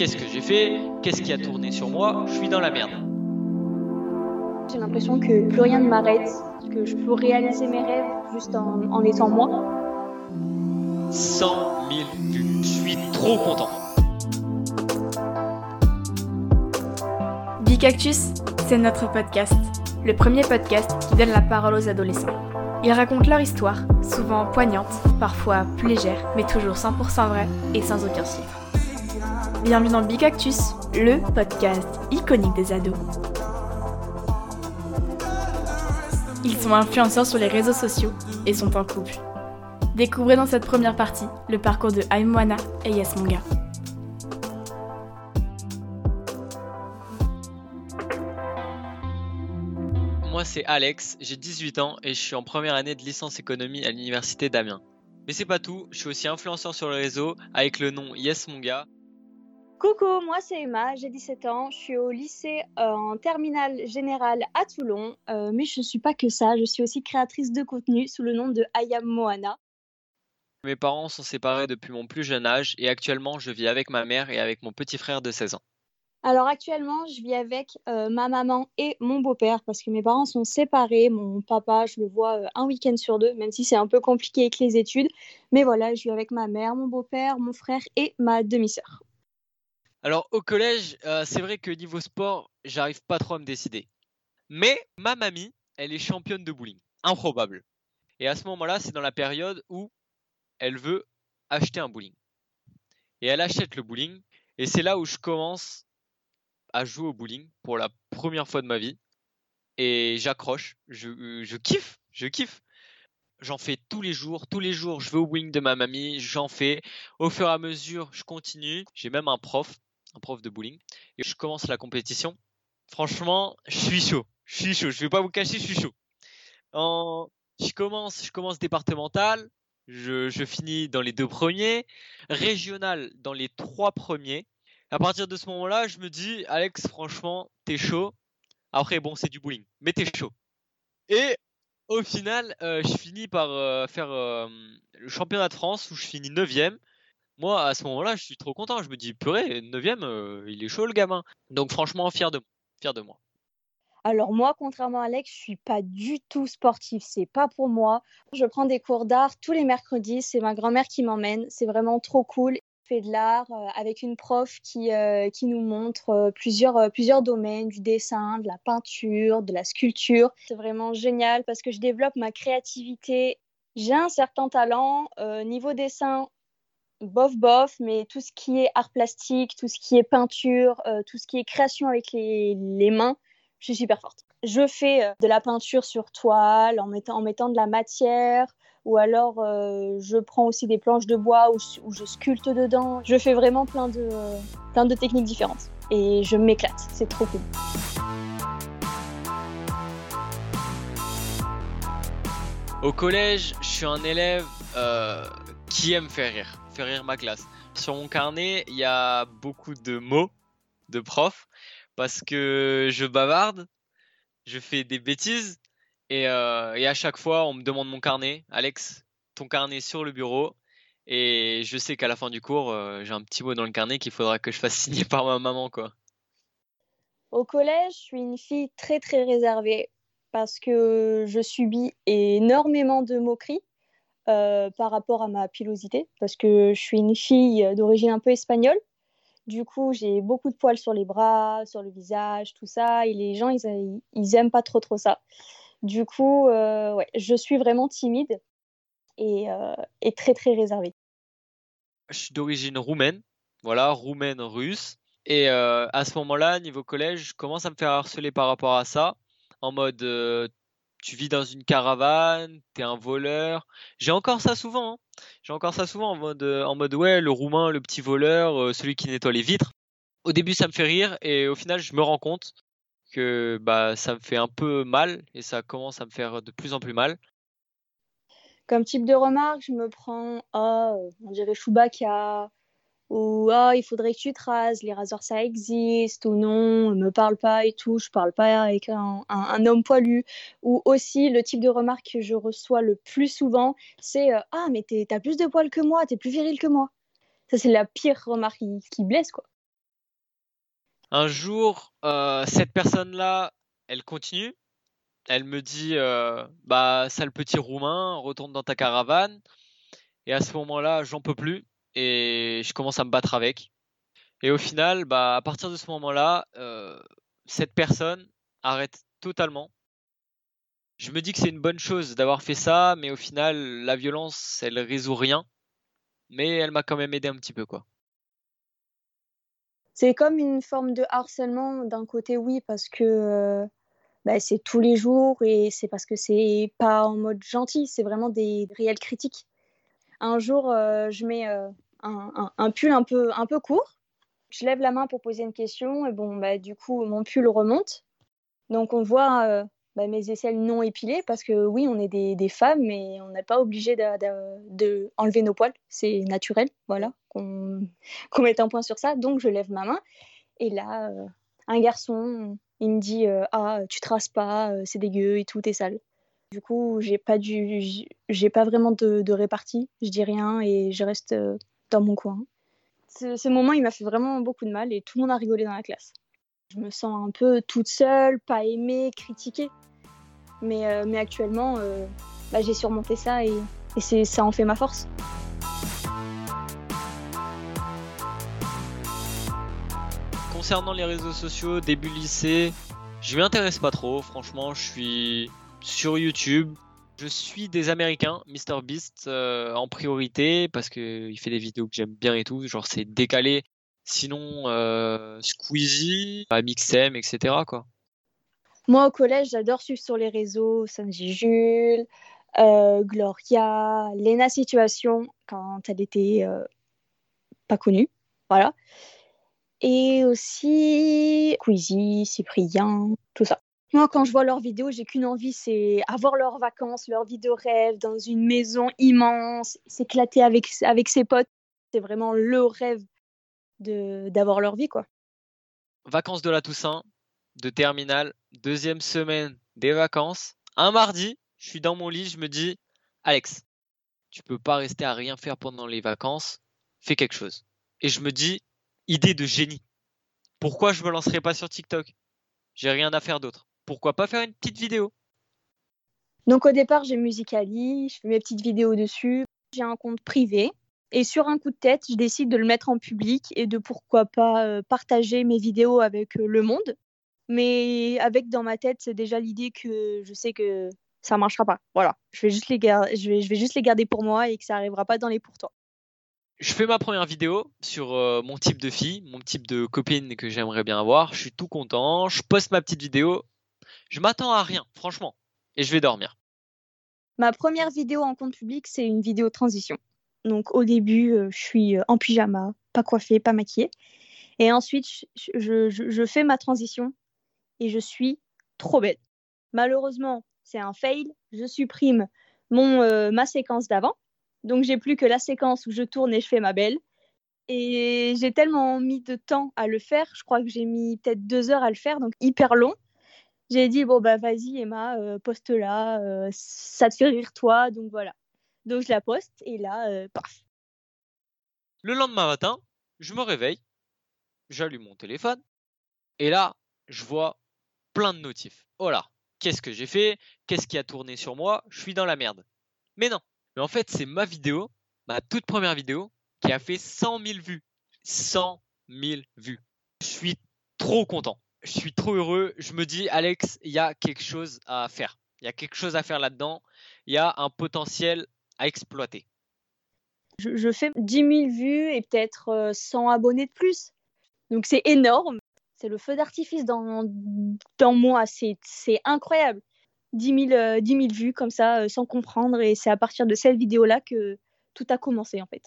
Qu'est-ce que j'ai fait? Qu'est-ce qui a tourné sur moi? Je suis dans la merde. J'ai l'impression que plus rien ne m'arrête, que je peux réaliser mes rêves juste en, en étant moi. 100 000 vues. Je suis trop content. Bicactus, c'est notre podcast, le premier podcast qui donne la parole aux adolescents. Ils racontent leur histoire, souvent poignante, parfois plus légère, mais toujours 100% vraie et sans aucun chiffre. Bienvenue dans Bicactus, le podcast iconique des ados. Ils sont influenceurs sur les réseaux sociaux et sont en couple. Découvrez dans cette première partie le parcours de Aimoana et Yes Monga. Moi, c'est Alex, j'ai 18 ans et je suis en première année de licence économie à l'université d'Amiens. Mais c'est pas tout, je suis aussi influenceur sur le réseau avec le nom Yes. Coucou, moi c'est Emma, j'ai 17 ans, je suis au lycée euh, en terminale générale à Toulon, euh, mais je ne suis pas que ça, je suis aussi créatrice de contenu sous le nom de Ayam Moana. Mes parents sont séparés depuis mon plus jeune âge et actuellement je vis avec ma mère et avec mon petit frère de 16 ans. Alors actuellement, je vis avec euh, ma maman et mon beau-père parce que mes parents sont séparés. Mon papa, je le vois un week-end sur deux, même si c'est un peu compliqué avec les études. Mais voilà, je vis avec ma mère, mon beau-père, mon frère et ma demi-sœur. Alors au collège, euh, c'est vrai que niveau sport, j'arrive pas trop à me décider. Mais ma mamie, elle est championne de bowling. Improbable. Et à ce moment-là, c'est dans la période où elle veut acheter un bowling. Et elle achète le bowling. Et c'est là où je commence à jouer au bowling pour la première fois de ma vie. Et j'accroche. Je, kiffe. Je kiffe. J'en fais tous les jours. Tous les jours, je vais au bowling de ma mamie. J'en fais. Au fur et à mesure, je continue. J'ai même un prof, un prof de bowling. Et je commence la compétition. Franchement, je suis chaud. Je suis chaud. Je vais pas vous cacher, je suis chaud. Je commence, je commence départemental. Je, je, finis dans les deux premiers, régional dans les trois premiers. À partir de ce moment-là, je me dis, Alex, franchement, t'es chaud. Après, bon, c'est du bowling, mais t'es chaud. Et au final, euh, je finis par euh, faire euh, le championnat de France où je finis 9 Moi, à ce moment-là, je suis trop content. Je me dis, purée, 9 il est chaud le gamin. Donc, franchement, fier de, fier de moi. Alors moi, contrairement à Alex, je suis pas du tout sportive. C'est pas pour moi. Je prends des cours d'art tous les mercredis. C'est ma grand-mère qui m'emmène. C'est vraiment trop cool. Je fais de l'art euh, avec une prof qui, euh, qui nous montre euh, plusieurs, euh, plusieurs domaines, du dessin, de la peinture, de la sculpture. C'est vraiment génial parce que je développe ma créativité. J'ai un certain talent. Euh, niveau dessin, bof bof, mais tout ce qui est art plastique, tout ce qui est peinture, euh, tout ce qui est création avec les, mains, je suis super forte. Je fais euh, de la peinture sur toile en mettant, en mettant de la matière, ou alors euh, je prends aussi des planches de bois où, je sculpte dedans. Je fais vraiment plein de, plein de techniques différentes et je m'éclate. C'est trop cool. Au collège, je suis un élève qui aime faire rire, ma classe. Sur mon carnet, il y a beaucoup de mots de profs parce que je bavarde, je fais des bêtises et, euh, et, à chaque fois on me demande mon carnet. Alex, ton carnet sur le bureau. Et je sais qu'à la fin du cours, euh, j'ai un petit mot dans le carnet qu'il faudra que je fasse signer par ma maman. quoi. Au collège, je suis une fille très très réservée parce que je subis énormément de moqueries euh, par rapport à ma pilosité parce que je suis une fille d'origine un peu espagnole. Du coup, j'ai beaucoup de poils sur les bras, sur le visage, tout ça. Et les gens, ils, ils aiment pas trop trop ça. Du coup, euh, ouais, je suis vraiment timide et, euh, et très très réservée. Je suis d'origine roumaine, voilà, roumaine russe. Et à ce moment-là, niveau collège, je commence à me faire harceler par rapport à ça, en mode tu vis dans une caravane, t'es un voleur. J'ai encore ça souvent. Hein. J'ai encore ça souvent en mode, en mode ouais, le roumain, le petit voleur, euh, celui qui nettoie les vitres. Au début, ça me fait rire et au final, je me rends compte que bah ça me fait un peu mal et ça commence à me faire de plus en plus mal. Comme type de remarque, je me prends oh, on dirait Chewbacca ou ah, il faudrait que tu te rases, les rasoirs ça existe, ou non, me parle pas et tout, je parle pas avec un, un, homme poilu. Ou aussi, le type de remarque que je reçois le plus souvent, c'est euh, ah, mais t'as plus de poils que moi, t'es plus viril que moi. Ça, c'est la pire remarque qui, qui blesse, quoi. Un jour, euh, cette personne-là, elle continue. Elle me dit, euh, bah, sale petit roumain, retourne dans ta caravane. Et à ce moment-là, j'en peux plus et je commence à me battre avec. Et au final, bah, à partir de ce moment-là, euh, cette personne arrête totalement. Je me dis que c'est une bonne chose d'avoir fait ça, mais au final, la violence, elle résout rien. Mais elle m'a quand même aidé un petit peu, quoi. C'est comme une forme de harcèlement d'un côté, oui, parce que euh, bah, c'est tous les jours et c'est parce que c'est pas en mode gentil, c'est vraiment des réelles critiques. Un jour, euh, je mets euh, un, pull un peu, un peu court, je lève la main pour poser une question et bon, bah, du coup, mon pull remonte. Donc on voit bah, mes aisselles non épilées parce que oui, on est des, femmes, mais on n'est pas obligé de, de, nos poils. C'est naturel, voilà, qu'on qu mette un point sur ça. Donc je lève ma main et là, euh, un garçon, il me dit euh, ah tu traces pas, euh, c'est dégueu et tout, t'es sale. Du coup, j'ai pas du, j'ai pas vraiment de, répartie. Je dis rien et je reste dans mon coin. Ce, ce moment, il m'a fait vraiment beaucoup de mal et tout le monde a rigolé dans la classe. Je me sens un peu toute seule, pas aimée, critiquée. Mais, euh, mais actuellement, euh, bah, j'ai surmonté ça et, et ça en fait ma force. Concernant les réseaux sociaux, début lycée, je m'y intéresse pas trop. Franchement, je suis sur YouTube. Je suis des Américains, MrBeast euh, en priorité parce qu'il fait des vidéos que j'aime bien et tout. Genre c'est décalé. Sinon, euh, Squeezie, Mixem, etc. Quoi. Moi, au collège, j'adore suivre sur les réseaux Sanji Jules, euh, Gloria, Lena Situation, quand elle était pas connue. Voilà. Et aussi Queasy, Cyprien, tout ça. Moi, quand je vois leurs vidéos, j'ai qu'une envie, c'est avoir leurs vacances, leur vie de rêve dans une maison immense, s'éclater avec, avec ses potes. C'est vraiment le rêve d'avoir leur vie, quoi. Vacances de la Toussaint, de terminale, deuxième semaine des vacances. Un mardi, je suis dans mon lit, je me dis, Alex, tu peux pas rester à rien faire pendant les vacances, fais quelque chose. Et je me dis, idée de génie. Pourquoi je me lancerai pas sur TikTok? J'ai rien à faire d'autre. Pourquoi pas faire une petite vidéo? Donc au départ, j'ai Musicali, je fais mes petites vidéos dessus. J'ai un compte privé et sur un coup de tête, je décide de le mettre en public et de pourquoi pas euh, partager mes vidéos avec euh, le monde. Mais avec dans ma tête, c'est déjà l'idée que je sais que ça marchera pas. Voilà, je vais juste les garder, je vais, je vais juste les garder pour moi et que ça arrivera pas dans les pour toi. Je fais ma première vidéo sur euh, mon type de fille, mon type de copine que j'aimerais bien avoir. Je suis tout content. Je poste ma petite vidéo. Je m'attends à rien, franchement. Et je vais dormir. Ma première vidéo en compte public, c'est une vidéo transition. Donc au début, euh, je suis en pyjama, pas coiffée, pas maquillée. Et ensuite, je fais ma transition et je suis trop belle. Malheureusement, c'est un fail. Je supprime mon, euh, ma séquence d'avant. Donc, j'ai plus que la séquence où je tourne et je fais ma belle. Et j'ai tellement mis de temps à le faire. Je crois que j'ai mis peut-être deux heures à le faire, donc hyper long. J'ai dit, bon, bah vas-y, Emma, euh, poste-la. Euh, ça te fait rire, toi. Donc voilà. Donc, je la poste et là, euh, paf. Le lendemain matin, je me réveille. J'allume mon téléphone. Et là, je vois plein de notifs. Oh là, qu'est-ce que j'ai fait? Qu'est-ce qui a tourné sur moi? Je suis dans la merde. Mais non. Mais en fait, c'est ma vidéo, ma toute première vidéo, qui a fait 100 000 vues. 100 000 vues. Je suis trop content. Je suis trop heureux. Je me dis, Alex, il y a quelque chose à faire. Il y a quelque chose à faire là-dedans. Il y a un potentiel à exploiter. Je, je fais 10 000 vues et peut-être 100 abonnés de plus. Donc c'est énorme c'est le feu d'artifice dans, dans moi. C'est incroyable. 10 000, euh, 10 000 vues comme ça, euh, sans comprendre. Et c'est à partir de cette vidéo-là que tout a commencé en fait.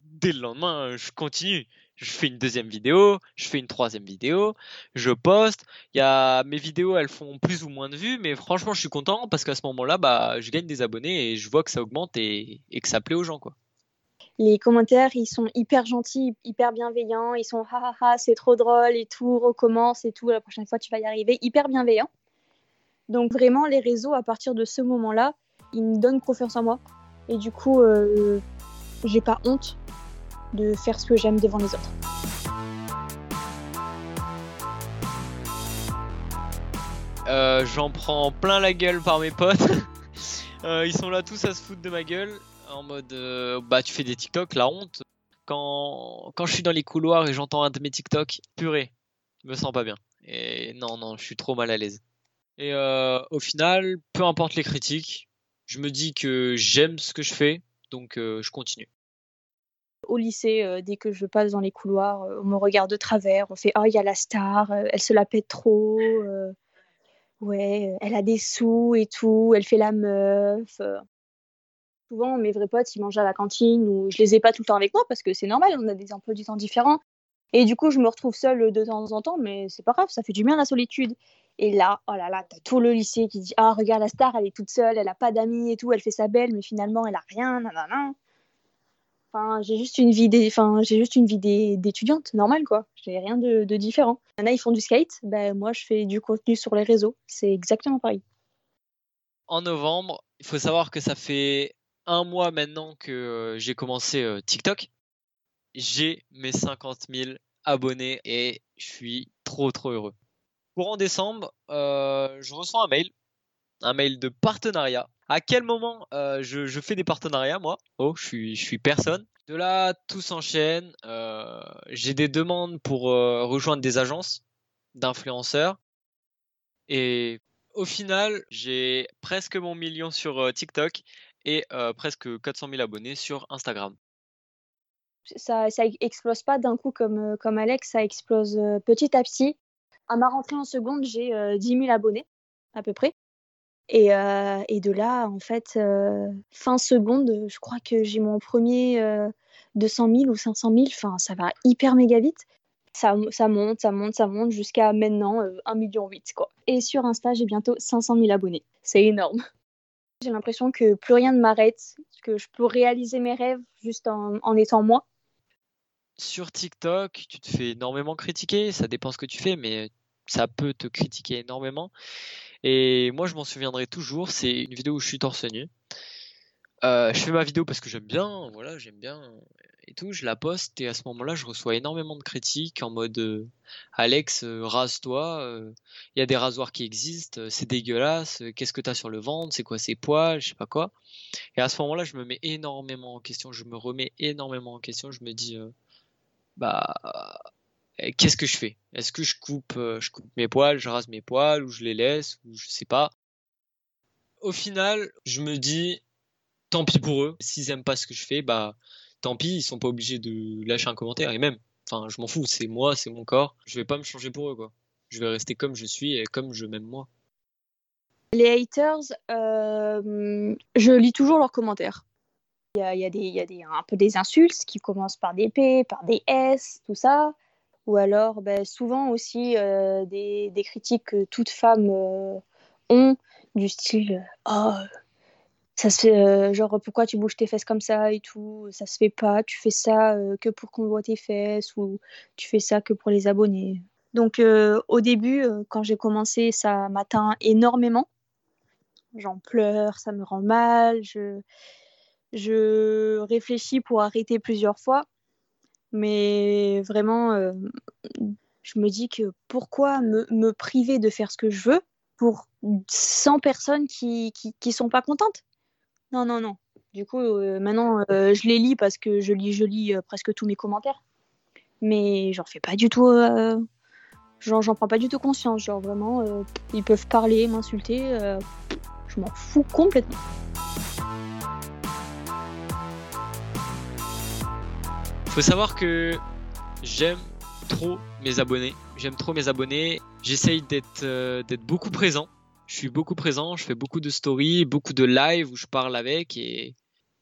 Dès le lendemain, je continue. Je fais une deuxième vidéo, je fais une troisième vidéo, je poste. Il y a mes vidéos, elles font plus ou moins de vues, mais franchement, je suis content parce qu'à ce moment-là, bah, je gagne des abonnés et je vois que ça augmente et, que ça plaît aux gens, quoi les commentaires, ils sont hyper gentils, hyper bienveillants, ils sont ha ha ha, c'est trop drôle et tout, recommence et tout, la prochaine fois tu vas y arriver, hyper bienveillants. Donc vraiment, les réseaux, à partir de ce moment-là, ils me donnent confiance en moi. Et du coup, euh, j'ai pas honte de faire ce que j'aime devant les autres. Euh, j'en prends plein la gueule par mes potes. Euh, ils sont là tous à se foutre de ma gueule en mode euh, bah tu fais des TikTok, la honte. Quand, quand je suis dans les couloirs et j'entends un de mes TikTok, purée, je me sens pas bien. Et non, non, je suis trop mal à l'aise. Et au final, peu importe les critiques, je me dis que j'aime ce que je fais, donc je continue au lycée, euh, dès que je passe dans les couloirs, euh, on me regarde de travers, on fait Oh, il y a la star, euh, elle se la pète trop, ouais, elle a des sous et tout, elle fait la meuf. Souvent, mes vrais potes, ils mangent à la cantine ou je les ai pas tout le temps avec moi parce que c'est normal, on a des emplois du temps différents. Et du coup, je me retrouve seule de temps en temps, mais c'est pas grave, ça fait du bien la solitude. Et là, oh là là, t'as tout le lycée qui dit Ah, regarde la star, elle est toute seule, elle a pas d'amis et tout, elle fait sa belle, mais finalement, elle a rien, nanana j'ai juste une vie j'ai juste une vie d'étudiante normale quoi. J'ai rien de, différent. Il y en a ils font du skate, ben moi je fais du contenu sur les réseaux. C'est exactement pareil. En novembre, il faut savoir que ça fait un mois maintenant que euh, j'ai commencé euh, TikTok. J'ai mes 50 000 abonnés et je suis trop trop heureux. Courant décembre, euh, je reçois un mail, un mail de partenariat à quel moment euh, je, fais des partenariats, moi? Oh, je suis, suis personne. De là, tout s'enchaîne. Euh, j'ai des demandes pour euh, rejoindre des agences d'influenceurs. Et au final, j'ai presque mon million sur TikTok et presque 400 000 abonnés sur Instagram. Ça, ça explose pas d'un coup comme, comme Alex, ça explose petit à petit. À ma rentrée en seconde, j'ai 10 000 abonnés à peu près. Et, euh, et, de là, en fait, euh, fin seconde, je crois que j'ai mon premier 200 euh, 000 ou 500 000. Enfin, ça va hyper méga vite. Ça, ça monte, ça monte, ça monte jusqu'à maintenant 1,8 million. Quoi. Et sur Insta, j'ai bientôt 500 000 abonnés. C'est énorme. J'ai l'impression que plus rien ne m'arrête, que je peux réaliser mes rêves juste en, en étant moi. Sur TikTok, tu te fais énormément critiquer. Ça dépend ce que tu fais, mais ça peut te critiquer énormément. Et moi, je m'en souviendrai toujours. C'est une vidéo où je suis torse nu. Euh, je fais ma vidéo parce que j'aime bien, voilà, j'aime bien et tout. Je la poste et à ce moment-là, je reçois énormément de critiques en mode euh, Alex, euh, rase-toi. Il y a des rasoirs qui existent, c'est dégueulasse. Qu'est-ce que t'as sur le ventre C'est quoi ces poils Je sais pas quoi. Et à ce moment-là, je me mets énormément en question. Je me remets énormément en question. Je me dis, bah qu'est-ce que je fais? Est-ce que je coupe, euh, je coupe mes poils, je rase mes poils, ou je les laisse, ou je sais pas? Au final, je me dis, tant pis pour eux. S'ils aiment pas ce que je fais, bah tant pis, ils sont pas obligés de lâcher un commentaire. Et même, enfin, je m'en fous, c'est moi, c'est mon corps. Je vais pas me changer pour eux, quoi. Je vais rester comme je suis et comme je m'aime moi. Les haters, euh, je lis toujours leurs commentaires. Il y a, y a, y a des, un peu des insultes qui commencent par des P, par des S, tout ça ou alors ben, souvent aussi euh, des, critiques que toutes femmes euh, ont du style oh ça se fait euh, genre pourquoi tu bouges tes fesses comme ça et tout ça se fait pas tu fais ça que pour qu'on voit tes fesses ou tu fais ça que pour les abonnés donc au début quand j'ai commencé ça m'atteint énormément. J'en pleure ça me rend mal je réfléchis pour arrêter plusieurs fois mais vraiment, euh, je me dis que pourquoi me, me, priver de faire ce que je veux pour 100 personnes qui, qui, qui sont pas contentes? Non, non, non. Du coup, euh, maintenant, euh, je les lis parce que je lis, je lis presque tous mes commentaires. Mais j'en fais pas du tout. j'en prends pas du tout conscience. Genre, vraiment, ils peuvent parler, m'insulter. je m'en fous complètement. Faut savoir que j'aime trop mes abonnés. J'aime trop mes abonnés. J'essaye d'être euh, d'être beaucoup présent. Je suis beaucoup présent. Je fais beaucoup de stories, beaucoup de live où je parle avec et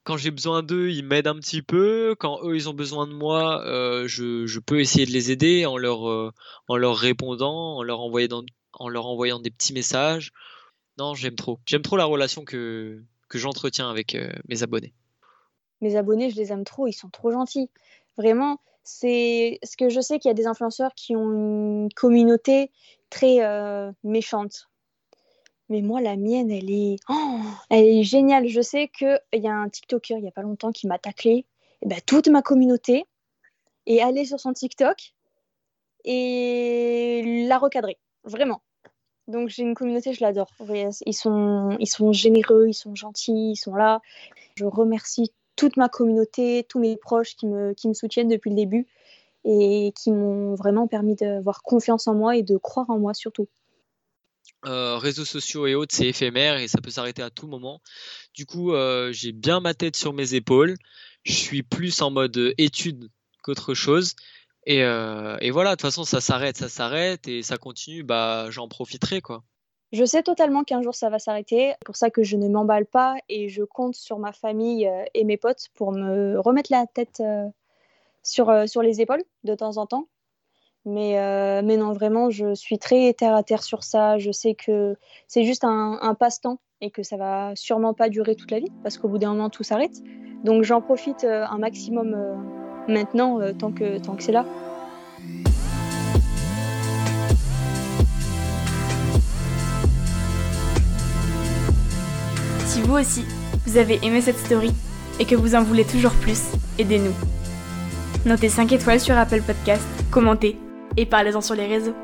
quand j'ai besoin d'eux, ils m'aident un petit peu. Quand eux, ils ont besoin de moi, euh, je, peux essayer de les aider en leur, euh, en leur répondant, en leur, envoyant, en leur envoyant des petits messages. Non, j'aime trop. J'aime trop la relation que, que j'entretiens avec mes abonnés. Mes abonnés, je les aime trop. Ils sont trop gentils. Vraiment, c'est ce que je sais qu'il y a des influenceurs qui ont une communauté très euh, méchante. Mais moi, la mienne, elle est, oh, elle est géniale. Je sais qu'il y a un TikToker il n'y a pas longtemps qui m'a taclé. Et eh ben, toute ma communauté est allée sur son TikTok et l'a recadré. Vraiment. Donc j'ai une communauté, je l'adore. Ils sont, ils sont généreux, ils sont gentils, ils sont là. Je remercie toute ma communauté, tous mes proches qui me, soutiennent depuis le début et qui m'ont vraiment permis d'avoir confiance en moi et de croire en moi surtout. Euh, réseaux sociaux et autres, c'est éphémère et ça peut s'arrêter à tout moment. Du coup, euh, j'ai bien ma tête sur mes épaules. Je suis plus en mode étude qu'autre chose. Et, euh, et, voilà, de toute façon, ça s'arrête, ça s'arrête et ça continue. Bah, j'en profiterai quoi. Je sais totalement qu'un jour ça va s'arrêter. C'est pour ça que je ne m'emballe pas et je compte sur ma famille et mes potes pour me remettre la tête sur, sur les épaules de temps en temps mais, euh, mais non, vraiment, je suis très terre à terre sur ça. Je sais que c'est juste un, passe-temps et que ça va sûrement pas durer toute la vie parce qu'au bout d'un moment, tout s'arrête. Donc j'en profite euh, un maximum euh, maintenant tant que, tant que c'est là. Si vous aussi, vous avez aimé cette story et que vous en voulez toujours plus, aidez-nous. Notez 5 étoiles sur Apple Podcast, commentez et parlez-en sur les réseaux.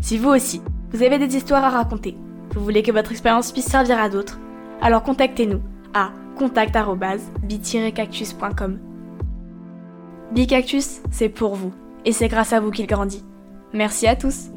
Si vous aussi, vous avez des histoires à raconter, vous voulez que votre expérience puisse servir à d'autres, alors contactez-nous à contact@bi-cactus.com. Bicactus, c'est pour vous et c'est grâce à vous qu'il grandit. Merci à tous.